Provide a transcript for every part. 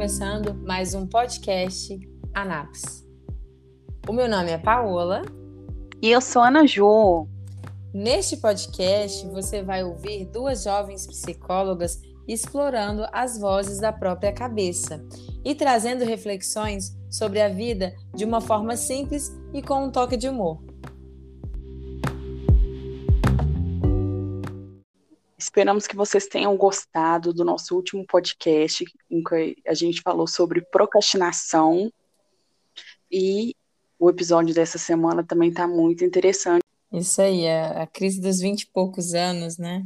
começando mais um podcast Anaps. O meu nome é Paola. E eu sou Ana Ju. Neste podcast, você vai ouvir duas jovens psicólogas explorando as vozes da própria cabeça e trazendo reflexões sobre a vida de uma forma simples e com um toque de humor. Esperamos que vocês tenham gostado do nosso último podcast, em que a gente falou sobre procrastinação. E o episódio dessa semana também está muito interessante. Isso aí, a, a crise dos vinte e poucos anos, né?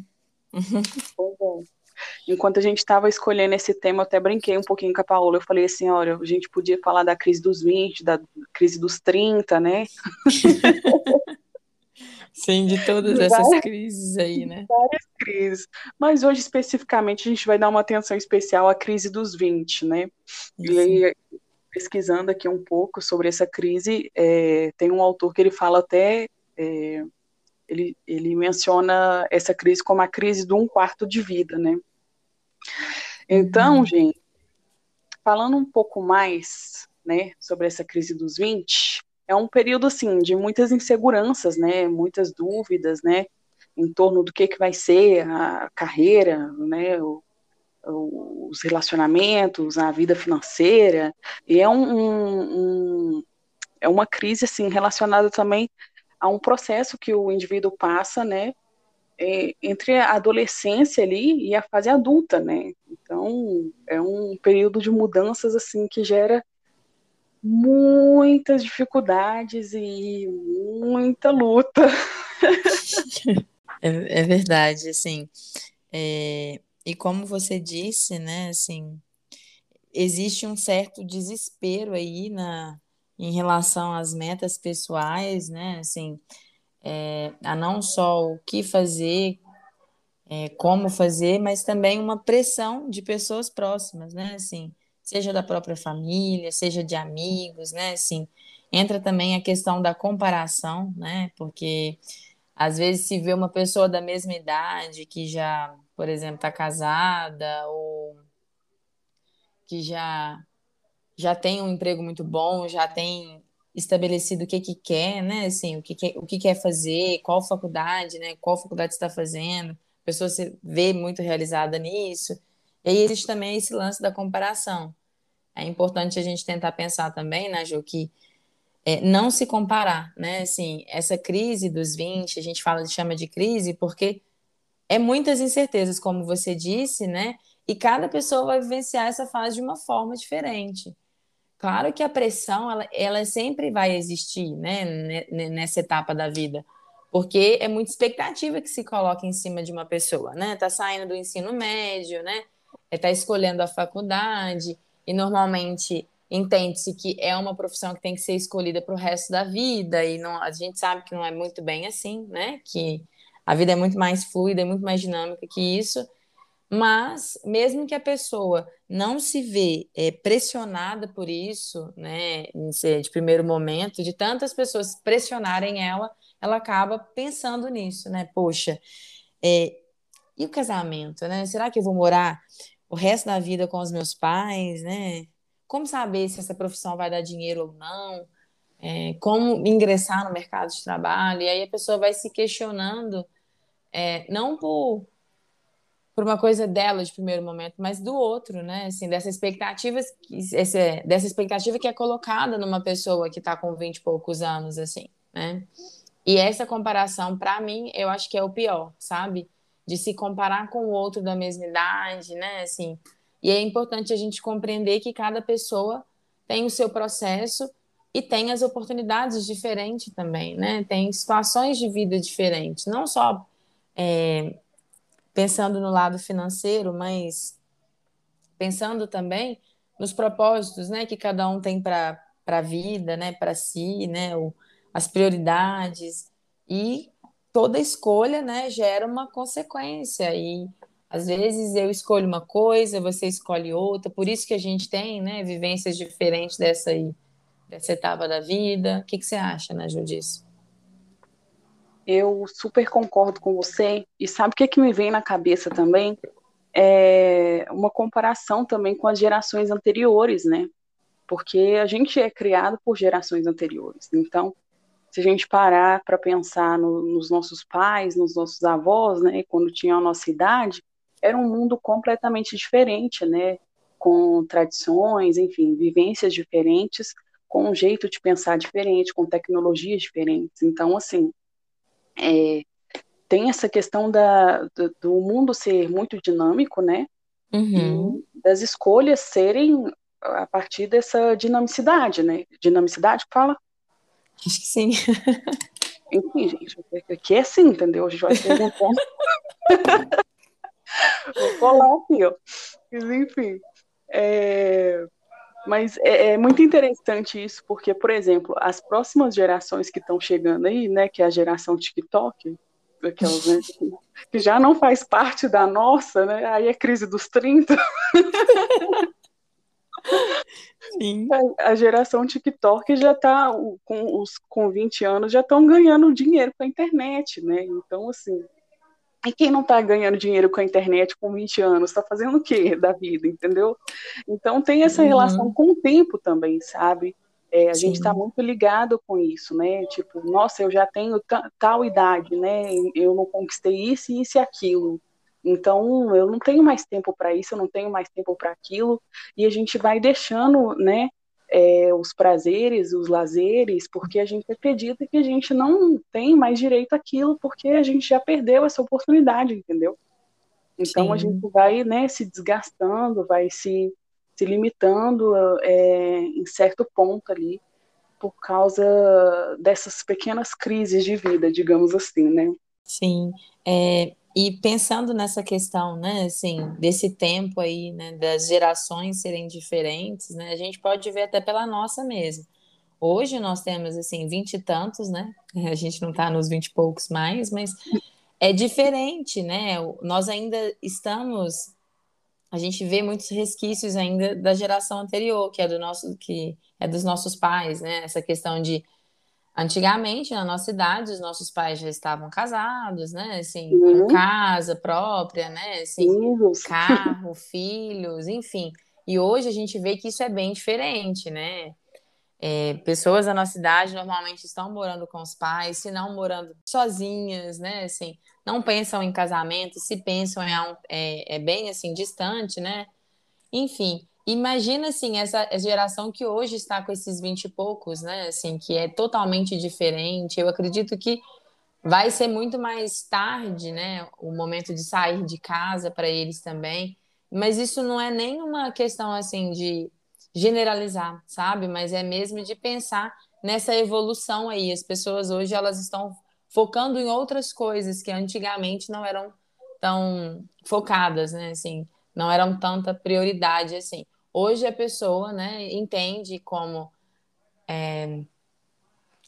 Enquanto a gente estava escolhendo esse tema, eu até brinquei um pouquinho com a Paola. Eu falei assim: olha, a gente podia falar da crise dos 20, da crise dos 30, né? Sim, de todas essas várias, crises aí, né? Várias crises. Mas hoje, especificamente, a gente vai dar uma atenção especial à crise dos 20, né? E aí, pesquisando aqui um pouco sobre essa crise, é, tem um autor que ele fala até. É, ele, ele menciona essa crise como a crise de um quarto de vida, né? Então, uhum. gente, falando um pouco mais, né, sobre essa crise dos 20, é um período assim de muitas inseguranças, né, muitas dúvidas, né, em torno do que que vai ser a carreira, né, o, os relacionamentos, a vida financeira, e é um, um, um, é uma crise assim relacionada também a um processo que o indivíduo passa, né, entre a adolescência ali e a fase adulta, né? Então é um período de mudanças assim que gera muitas dificuldades e muita luta. É, é verdade, assim. É, e como você disse, né, assim, existe um certo desespero aí na, em relação às metas pessoais, né, assim, é, a não só o que fazer, é, como fazer, mas também uma pressão de pessoas próximas, né, assim, seja da própria família, seja de amigos, né? Assim, entra também a questão da comparação, né? Porque às vezes se vê uma pessoa da mesma idade que já, por exemplo, está casada ou que já já tem um emprego muito bom, já tem estabelecido o que que quer, né? Assim, o que quer, o que quer fazer, qual faculdade, né? Qual faculdade está fazendo? A pessoa se vê muito realizada nisso. E aí existe também esse lance da comparação. É importante a gente tentar pensar também, né, Ju, que é, não se comparar, né? Assim, essa crise dos 20, a gente fala, chama de crise, porque é muitas incertezas, como você disse, né? E cada pessoa vai vivenciar essa fase de uma forma diferente. Claro que a pressão, ela, ela sempre vai existir, né? Nessa etapa da vida porque é muita expectativa que se coloca em cima de uma pessoa, né? Tá saindo do ensino médio, né? Está é, escolhendo a faculdade, e normalmente entende-se que é uma profissão que tem que ser escolhida para o resto da vida, e não, a gente sabe que não é muito bem assim, né? Que a vida é muito mais fluida, é muito mais dinâmica que isso, mas mesmo que a pessoa não se vê é, pressionada por isso, né, de primeiro momento, de tantas pessoas pressionarem ela, ela acaba pensando nisso, né? Poxa, é, e o casamento, né? Será que eu vou morar o resto da vida com os meus pais, né? Como saber se essa profissão vai dar dinheiro ou não? É, como ingressar no mercado de trabalho? E aí a pessoa vai se questionando, é, não por, por uma coisa dela de primeiro momento, mas do outro, né? Assim, dessa expectativa, esse, dessa expectativa que é colocada numa pessoa que está com 20 e poucos anos, assim, né? E essa comparação, para mim, eu acho que é o pior, sabe? De se comparar com o outro da mesma idade, né? Assim, e é importante a gente compreender que cada pessoa tem o seu processo e tem as oportunidades diferentes também, né? Tem situações de vida diferentes, não só é, pensando no lado financeiro, mas pensando também nos propósitos, né, que cada um tem para a vida, né, para si, né, o, as prioridades e toda escolha, né, gera uma consequência e às vezes eu escolho uma coisa, você escolhe outra, por isso que a gente tem, né, vivências diferentes dessa aí, dessa etapa da vida. O que, que você acha, né, Ju, disso? Eu super concordo com você e sabe o que, que me vem na cabeça também? é, uma comparação também com as gerações anteriores, né? Porque a gente é criado por gerações anteriores. Então, se a gente parar para pensar no, nos nossos pais, nos nossos avós, né, quando tinham a nossa idade, era um mundo completamente diferente, né? Com tradições, enfim, vivências diferentes, com um jeito de pensar diferente, com tecnologias diferentes. Então, assim, é, tem essa questão da, do, do, mundo ser muito dinâmico, né? Uhum. Das escolhas serem a partir dessa dinamicidade, né? Dinamicidade, fala? Acho que sim. Enfim, gente, aqui é assim, entendeu? A gente vai perguntando. Vou colar aqui, ó. Mas, enfim. É... Mas é, é, muito interessante isso, porque, por exemplo, as próximas gerações que estão chegando aí, né, que é a geração TikTok, aquelas, né, que já não faz parte da nossa, né, aí é crise dos 30. Sim. A, a geração TikTok já está, com, os, com 20 anos, já estão ganhando dinheiro com a internet, né, então, assim, e quem não está ganhando dinheiro com a internet com 20 anos, está fazendo o quê da vida, entendeu? Então tem essa uhum. relação com o tempo também, sabe? É, a Sim. gente está muito ligado com isso, né? Tipo, nossa, eu já tenho tal idade, né? Eu não conquistei isso, isso e aquilo. Então, eu não tenho mais tempo para isso, eu não tenho mais tempo para aquilo, e a gente vai deixando, né, é, os prazeres, os lazeres, porque a gente acredita que a gente não tem mais direito àquilo, porque a gente já perdeu essa oportunidade, entendeu? Então Sim. a gente vai né, se desgastando, vai se, se limitando é, em certo ponto ali, por causa dessas pequenas crises de vida, digamos assim, né? Sim, é, e pensando nessa questão, né, assim, desse tempo aí, né, das gerações serem diferentes, né, a gente pode ver até pela nossa mesmo. Hoje nós temos, assim, vinte e tantos, né, a gente não está nos vinte e poucos mais, mas é diferente, né, nós ainda estamos, a gente vê muitos resquícios ainda da geração anterior, que é do nosso, que é dos nossos pais, né, essa questão de Antigamente, na nossa idade, os nossos pais já estavam casados, né? Assim, uhum. com casa própria, né? Assim, carro, filhos, enfim. E hoje a gente vê que isso é bem diferente, né? É, pessoas da nossa idade normalmente estão morando com os pais, se não morando sozinhas, né? Assim, não pensam em casamento, se pensam é, é, é bem assim distante, né? Enfim, Imagina, assim, essa geração que hoje está com esses vinte e poucos, né? Assim, que é totalmente diferente. Eu acredito que vai ser muito mais tarde, né? O momento de sair de casa para eles também. Mas isso não é nem uma questão, assim, de generalizar, sabe? Mas é mesmo de pensar nessa evolução aí. As pessoas hoje, elas estão focando em outras coisas que antigamente não eram tão focadas, né? Assim, não eram tanta prioridade assim. Hoje a pessoa, né, entende como é,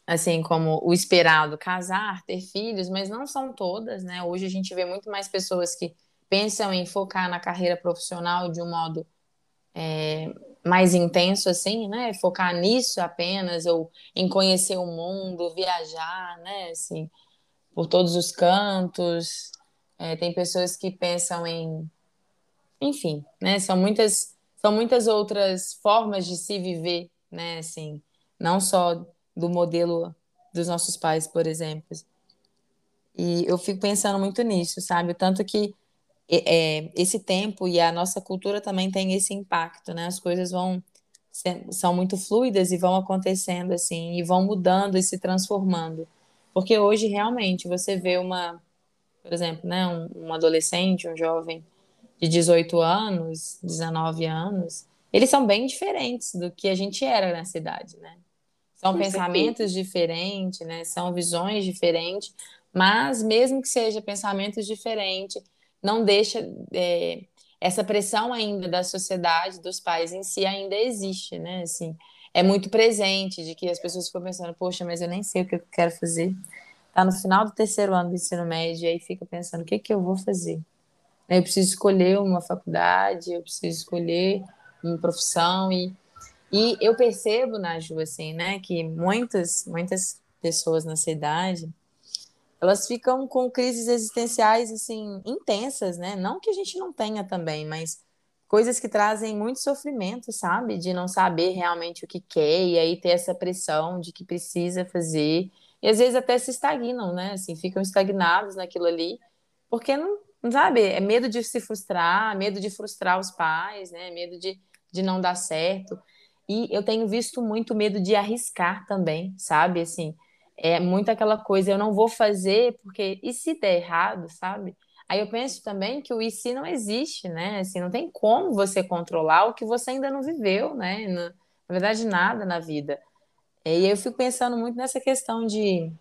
assim como o esperado casar, ter filhos, mas não são todas, né? Hoje a gente vê muito mais pessoas que pensam em focar na carreira profissional de um modo é, mais intenso, assim, né? Focar nisso apenas ou em conhecer o mundo, viajar, né? Assim, por todos os cantos. É, tem pessoas que pensam em, enfim, né? São muitas são muitas outras formas de se viver, né? Assim, não só do modelo dos nossos pais, por exemplo. E eu fico pensando muito nisso, sabe? Tanto que é, esse tempo e a nossa cultura também tem esse impacto, né? As coisas vão são muito fluidas e vão acontecendo assim e vão mudando e se transformando. Porque hoje realmente você vê uma, por exemplo, né, um, um adolescente, um jovem de 18 anos, 19 anos, eles são bem diferentes do que a gente era na cidade, né? São Com pensamentos certeza. diferentes, né? São visões diferentes, mas mesmo que seja pensamentos diferentes, não deixa é, essa pressão ainda da sociedade, dos pais em si ainda existe, né? Assim, é muito presente de que as pessoas ficam pensando, poxa, mas eu nem sei o que eu quero fazer. Tá no final do terceiro ano do ensino médio e aí fica pensando, o que que eu vou fazer? Eu preciso escolher uma faculdade, eu preciso escolher uma profissão e e eu percebo na Ju assim, né, que muitas muitas pessoas na cidade elas ficam com crises existenciais assim intensas, né? Não que a gente não tenha também, mas coisas que trazem muito sofrimento, sabe? De não saber realmente o que quer e aí ter essa pressão de que precisa fazer. E às vezes até se estagnam, né? Assim, ficam estagnados naquilo ali, porque não sabe, é medo de se frustrar, medo de frustrar os pais, né? Medo de, de não dar certo. E eu tenho visto muito medo de arriscar também, sabe? Assim, é muito aquela coisa, eu não vou fazer porque e se der errado, sabe? Aí eu penso também que o e se não existe, né? Assim, não tem como você controlar o que você ainda não viveu, né? Na, na verdade, nada na vida. E aí eu fico pensando muito nessa questão de,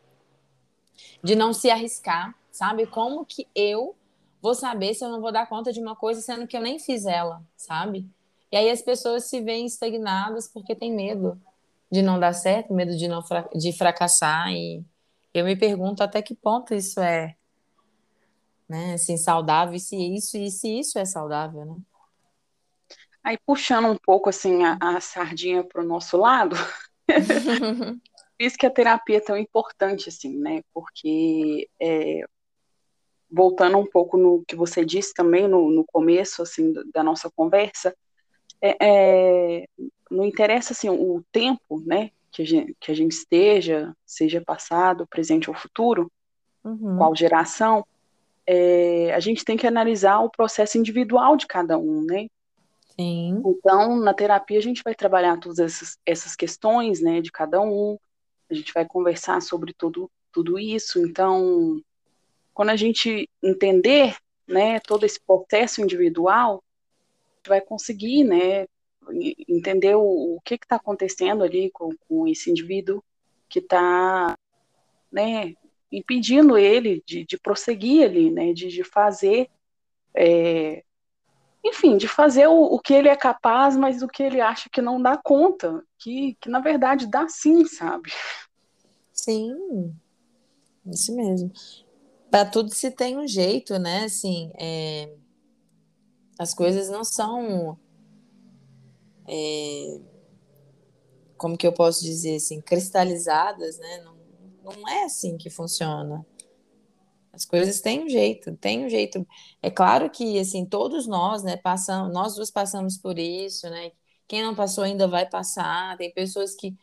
de não se arriscar, sabe? Como que eu vou saber se eu não vou dar conta de uma coisa sendo que eu nem fiz ela, sabe? E aí as pessoas se veem estagnadas porque tem medo de não dar certo, medo de não de fracassar e eu me pergunto até que ponto isso é, né, assim, saudável e se isso e se isso é saudável, né? Aí puxando um pouco assim a, a sardinha para o nosso lado, por isso que a terapia é tão importante assim, né? Porque é, voltando um pouco no que você disse também no, no começo assim da nossa conversa, é, é, não interessa assim o tempo, né, que a gente, que a gente esteja, seja passado, presente ou futuro, uhum. qual geração, é, a gente tem que analisar o processo individual de cada um, né? Sim. Então, na terapia a gente vai trabalhar todas essas, essas questões, né, de cada um, a gente vai conversar sobre tudo, tudo isso. Então, quando a gente entender, né, todo esse processo individual, vai conseguir, né, entender o, o que está acontecendo ali com, com esse indivíduo que está, né, impedindo ele de, de prosseguir ali, né, de, de fazer, é, enfim, de fazer o, o, que ele é capaz, mas o que ele acha que não dá conta, que, que na verdade dá sim, sabe? Sim, isso mesmo. Para tudo se tem um jeito, né? Assim, é as coisas não são. É, como que eu posso dizer assim, cristalizadas, né? Não, não é assim que funciona. As coisas têm um jeito, tem um jeito. É claro que assim todos nós, né, passamos, nós duas passamos por isso, né? Quem não passou ainda vai passar. Tem pessoas que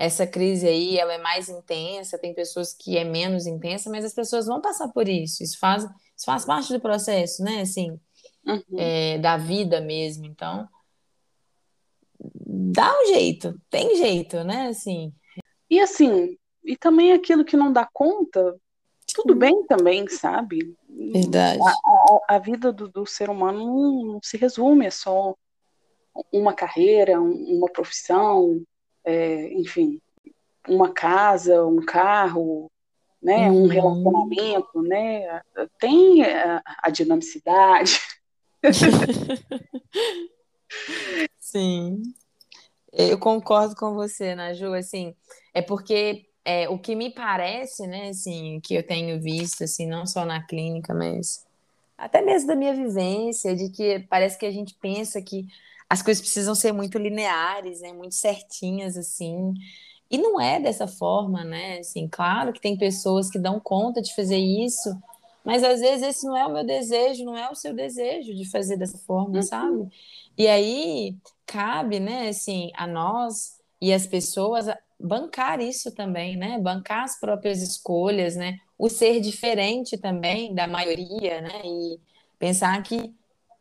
essa crise aí ela é mais intensa, tem pessoas que é menos intensa, mas as pessoas vão passar por isso. Isso faz, isso faz parte do processo, né? Assim, uhum. é, da vida mesmo. Então, dá um jeito, tem jeito, né? Assim. E assim, e também aquilo que não dá conta, tudo bem também, sabe? Verdade. A, a, a vida do, do, ser humano não, não, se resume a só uma carreira, uma profissão, é, enfim, uma casa, um carro, né, uhum. um relacionamento, né? Tem a, a dinamicidade. Sim, eu concordo com você, Naju, assim, é porque é, o que me parece, né, assim, que eu tenho visto, assim, não só na clínica, mas até mesmo da minha vivência, de que parece que a gente pensa que as coisas precisam ser muito lineares, né, muito certinhas, assim, e não é dessa forma, né, assim, claro que tem pessoas que dão conta de fazer isso, mas às vezes esse não é o meu desejo, não é o seu desejo de fazer dessa forma, uhum. sabe? E aí cabe, né, assim, a nós e as pessoas bancar isso também, né? Bancar as próprias escolhas, né? O ser diferente também da maioria, né? E pensar que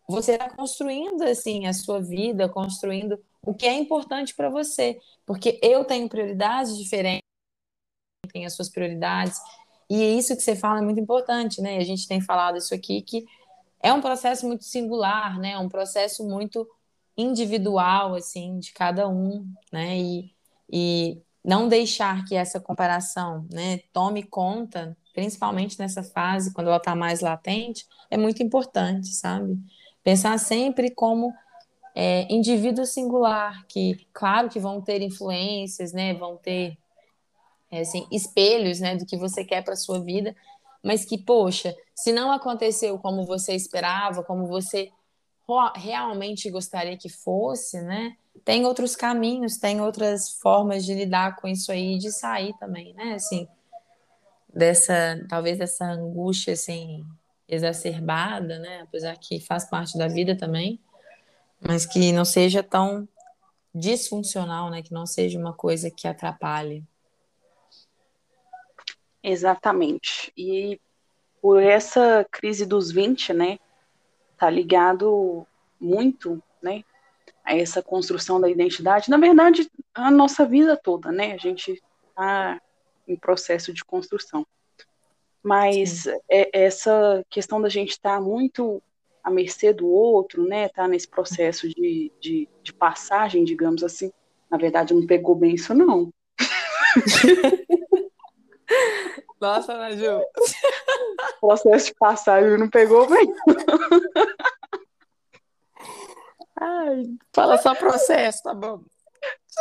você está construindo assim a sua vida, construindo o que é importante para você, porque eu tenho prioridades diferentes, tem as suas prioridades, e isso que você fala é muito importante, né? A gente tem falado isso aqui, que é um processo muito singular, né? Um processo muito individual, assim, de cada um, né? E, e não deixar que essa comparação, né, tome conta, principalmente nessa fase, quando ela está mais latente, é muito importante, sabe? Pensar sempre como é, indivíduo singular, que, claro que vão ter influências, né? Vão ter é, assim, espelhos né, do que você quer para sua vida, mas que, poxa, se não aconteceu como você esperava, como você realmente gostaria que fosse, né? Tem outros caminhos, tem outras formas de lidar com isso aí, de sair também, né? Assim, dessa, talvez dessa angústia, assim, exacerbada, né? Apesar que faz parte da vida também, mas que não seja tão disfuncional, né? Que não seja uma coisa que atrapalhe. Exatamente. E por essa crise dos 20, né, tá ligado muito, né, a essa construção da identidade. Na verdade, a nossa vida toda, né, a gente tá em processo de construção. Mas é, essa questão da gente estar tá muito à mercê do outro, né, tá nesse processo de, de, de passagem, digamos assim, na verdade não pegou bem isso não. Nossa, Naju. Processo de passagem não pegou bem. Ai, fala só processo, tá bom.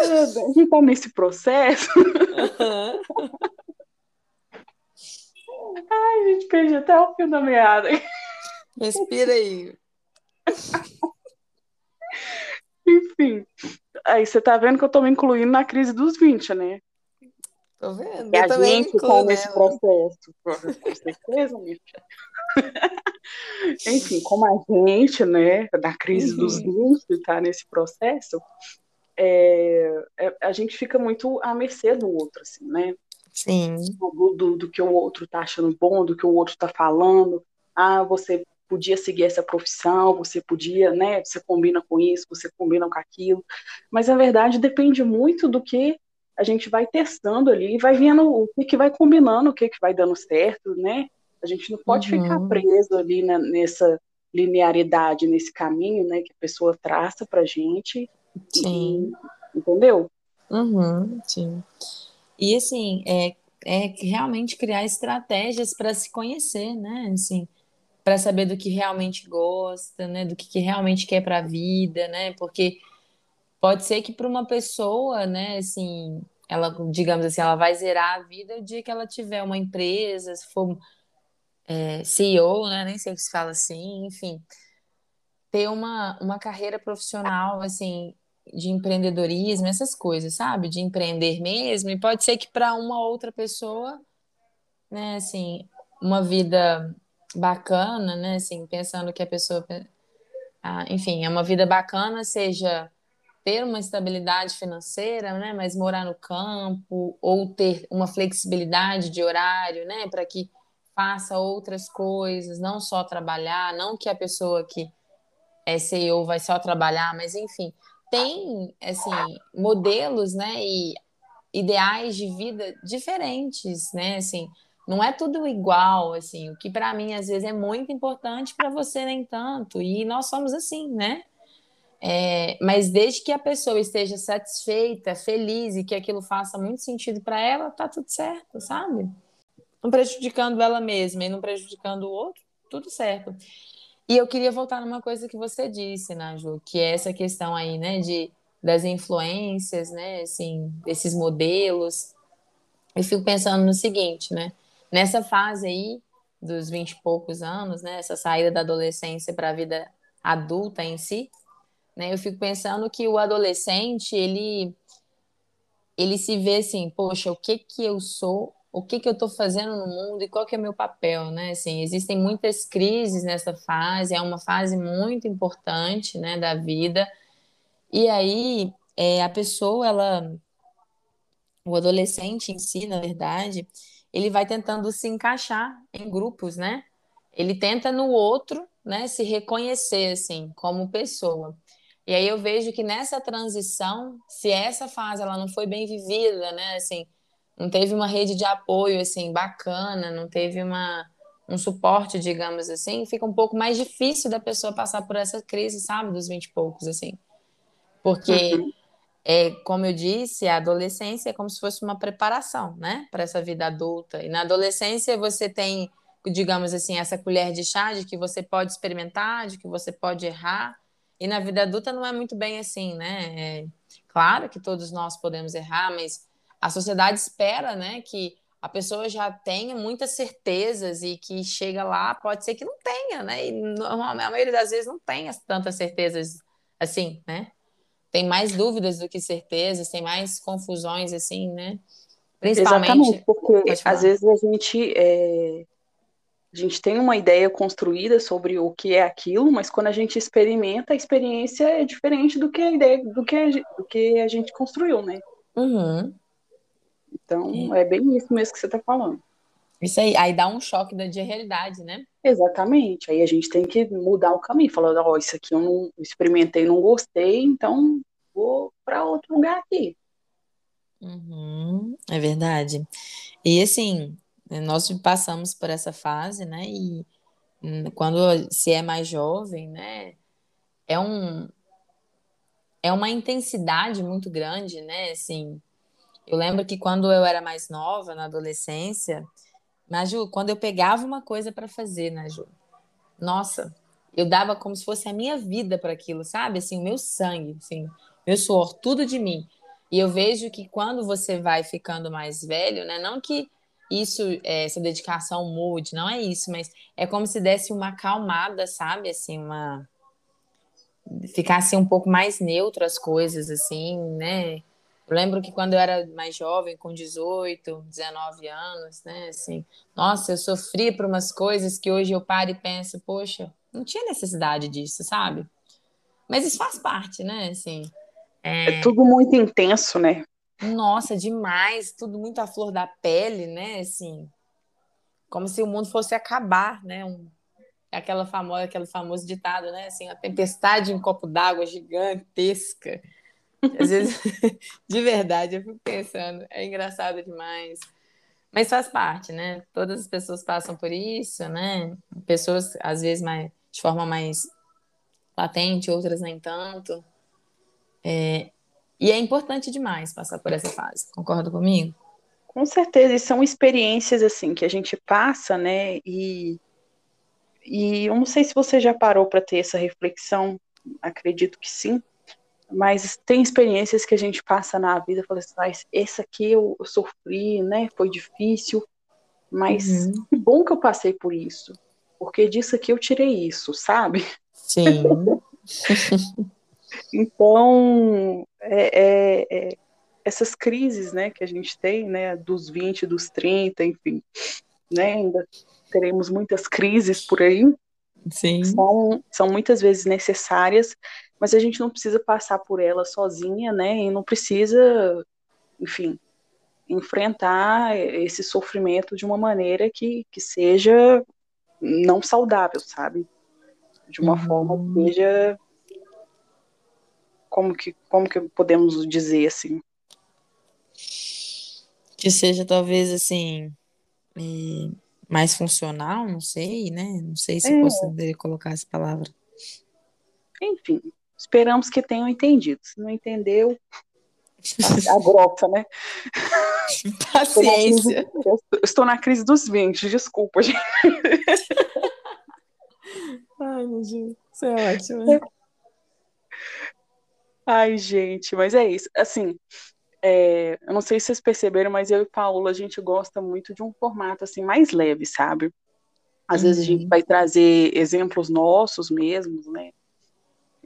A gente tá nesse processo. Uhum. Ai, gente, perdi até o fio da meada. Respira aí. Enfim, aí você tá vendo que eu tô me incluindo na crise dos 20, né? Tô vendo. E a gente está nesse processo. Com certeza, minha Enfim, como a gente, né, da crise uhum. dos 20 está nesse processo, é, é, a gente fica muito à mercê do outro, assim, né? Sim. Do, do, que o outro está achando bom, do que o outro está falando. Ah, você podia seguir essa profissão, você podia, né? Você combina com isso, você combina com aquilo. Mas, na verdade, depende muito do que a gente vai testando ali e vai vendo o que, que vai combinando, o que, que vai dando certo, né? A gente não pode uhum. ficar preso ali na, nessa linearidade, nesse caminho, né, que a pessoa traça pra gente. Sim. E, entendeu? Uhum, sim. E assim, é, é realmente criar estratégias para se conhecer, né? Assim, para saber do que realmente gosta, né? Do que, que realmente quer para a vida, né? Porque Pode ser que para uma pessoa, né, assim, ela, digamos assim, ela vai zerar a vida o dia que ela tiver uma empresa, se for é, CEO, né, nem sei se fala assim, enfim, ter uma, uma carreira profissional, assim, de empreendedorismo, essas coisas, sabe? De empreender mesmo, e pode ser que para uma outra pessoa, né, assim, uma vida bacana, né, assim, pensando que a pessoa, ah, enfim, é uma vida bacana, seja ter uma estabilidade financeira, né, mas morar no campo ou ter uma flexibilidade de horário, né, para que faça outras coisas, não só trabalhar, não que a pessoa que é CEO vai só trabalhar, mas enfim, tem assim modelos, né, e ideais de vida diferentes, né, assim, não é tudo igual, assim, o que para mim às vezes é muito importante para você nem tanto, e nós somos assim, né? É, mas desde que a pessoa esteja satisfeita, feliz e que aquilo faça muito sentido para ela, tá tudo certo, sabe? Não prejudicando ela mesma e não prejudicando o outro, tudo certo. E eu queria voltar numa coisa que você disse, Naju, que é essa questão aí, né, de das influências, né, assim, desses modelos. Eu fico pensando no seguinte, né, nessa fase aí dos vinte e poucos anos, né, essa saída da adolescência para a vida adulta em si, né? Eu fico pensando que o adolescente, ele ele se vê assim, poxa, o que que eu sou, o que que eu estou fazendo no mundo e qual que é meu papel, né? Assim, existem muitas crises nessa fase, é uma fase muito importante, né, da vida. E aí, é, a pessoa, ela, o adolescente em si, na verdade, ele vai tentando se encaixar em grupos, né? Ele tenta no outro, né, se reconhecer assim como pessoa. E aí eu vejo que nessa transição, se essa fase ela não foi bem vivida, né, assim, não teve uma rede de apoio assim bacana, não teve uma um suporte, digamos assim, fica um pouco mais difícil da pessoa passar por essa crise, sabe, dos vinte e poucos assim. Porque uhum. é, como eu disse, a adolescência é como se fosse uma preparação, né, para essa vida adulta. E na adolescência você tem, digamos assim, essa colher de chá de que você pode experimentar, de que você pode errar, e na vida adulta não é muito bem assim, né? É, claro que todos nós podemos errar, mas a sociedade espera, né, que a pessoa já tenha muitas certezas e que chega lá, pode ser que não tenha, né? E normalmente, a maioria das vezes não tem tantas certezas assim, né? Tem mais dúvidas do que certezas, tem mais confusões assim, né? Principalmente. Exatamente, porque às vezes a gente, é, a gente tem uma ideia construída sobre o que é aquilo, mas quando a gente experimenta, a experiência é diferente do que a ideia, do que a, do que a gente construiu, né? Uhum. Então, é. é bem isso mesmo que você está falando. Isso aí, aí dá um choque da de realidade, né? Exatamente. Aí a gente tem que mudar o caminho, falando, ó, oh, isso aqui eu não experimentei, não gostei, então vou para outro lugar aqui. Uhum, é verdade. E assim, nós passamos por essa fase, né? E hum, quando se é mais jovem, né? É um é uma intensidade muito grande, né? Assim, eu lembro que quando eu era mais nova, na adolescência, Naju, quando eu pegava uma coisa para fazer, Naju, nossa, eu dava como se fosse a minha vida para aquilo, sabe? Assim, o meu sangue, assim, meu suor, tudo de mim. E eu vejo que quando você vai ficando mais velho, né? Não que isso, é, essa dedicação mude, não é isso, mas é como se desse uma acalmada, sabe? Assim, uma ficasse um pouco mais neutro as coisas, assim, né? Eu lembro que quando eu era mais jovem, com 18, 19 anos, né, assim, nossa, eu sofri por umas coisas que hoje eu paro e penso, poxa, não tinha necessidade disso, sabe? Mas isso faz parte, né, assim. É, é tudo muito intenso, né? Nossa, demais, tudo muito à flor da pele, né, assim, como se o mundo fosse acabar, né, um, aquela famosa, aquele famoso ditado, né, assim, a tempestade em um copo d'água gigantesca, às vezes, de verdade, eu fico pensando, é engraçado demais. Mas faz parte, né? Todas as pessoas passam por isso, né? Pessoas, às vezes, mais, de forma mais latente, outras nem tanto. É, e é importante demais passar por essa fase. Concorda comigo? Com certeza, e são experiências assim que a gente passa, né? E, e eu não sei se você já parou para ter essa reflexão, acredito que sim, mas tem experiências que a gente passa na vida, fala assim, ah, esse aqui eu, eu, sofri, né? Foi difícil, mas uhum. que bom que eu passei por isso, porque disso aqui eu tirei isso, sabe? Sim. então, é, é, é, essas crises, né, que a gente tem, né, dos 20, dos 30, enfim, né, ainda teremos muitas crises por aí. Sim. São, são muitas vezes necessárias mas a gente não precisa passar por ela sozinha, né? E não precisa, enfim, enfrentar esse sofrimento de uma maneira que, que seja não saudável, sabe? De uma uhum. forma que seja como que como que podemos dizer assim? Que seja talvez assim eh, mais funcional, não sei, né? Não sei se é. poderia colocar essa palavra. Enfim, Esperamos que tenham entendido. Se não entendeu, a grossa, né? Paciência. Eu estou na crise dos 20, desculpa, gente. Ai, meu Deus, isso é ótimo. Ai, gente, mas é isso. Assim, é, eu não sei se vocês perceberam, mas eu e Paula, a gente gosta muito de um formato assim mais leve, sabe? Às uhum. vezes a gente uhum. vai trazer exemplos nossos mesmos, né?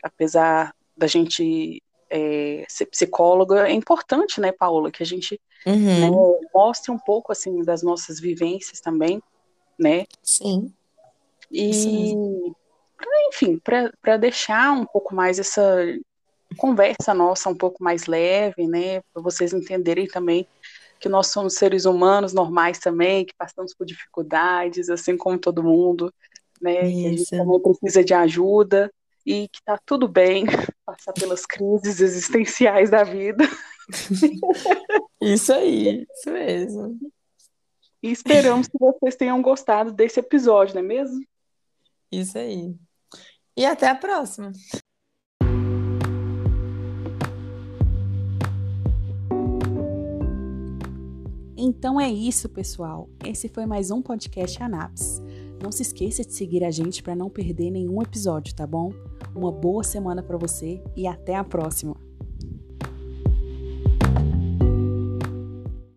Apesar da gente é, ser psicóloga, é importante, né, Paula, que a gente uhum. né, mostre um pouco, assim, das nossas vivências também, né? Sim. E, enfim, para deixar um pouco mais essa conversa nossa um pouco mais leve, né, para vocês entenderem também que nós somos seres humanos normais também, que passamos por dificuldades, assim como todo mundo, né, Isso. que a gente também precisa de ajuda, e que tá tudo bem passar pelas crises existenciais da vida. Isso aí, isso mesmo. E esperamos que vocês tenham gostado desse episódio, não é mesmo? Isso aí. E até a próxima. Então é isso, pessoal. Esse foi mais um podcast Anaps. Não se esqueça de seguir a gente para não perder nenhum episódio, tá bom? Uma boa semana para você e até a próxima!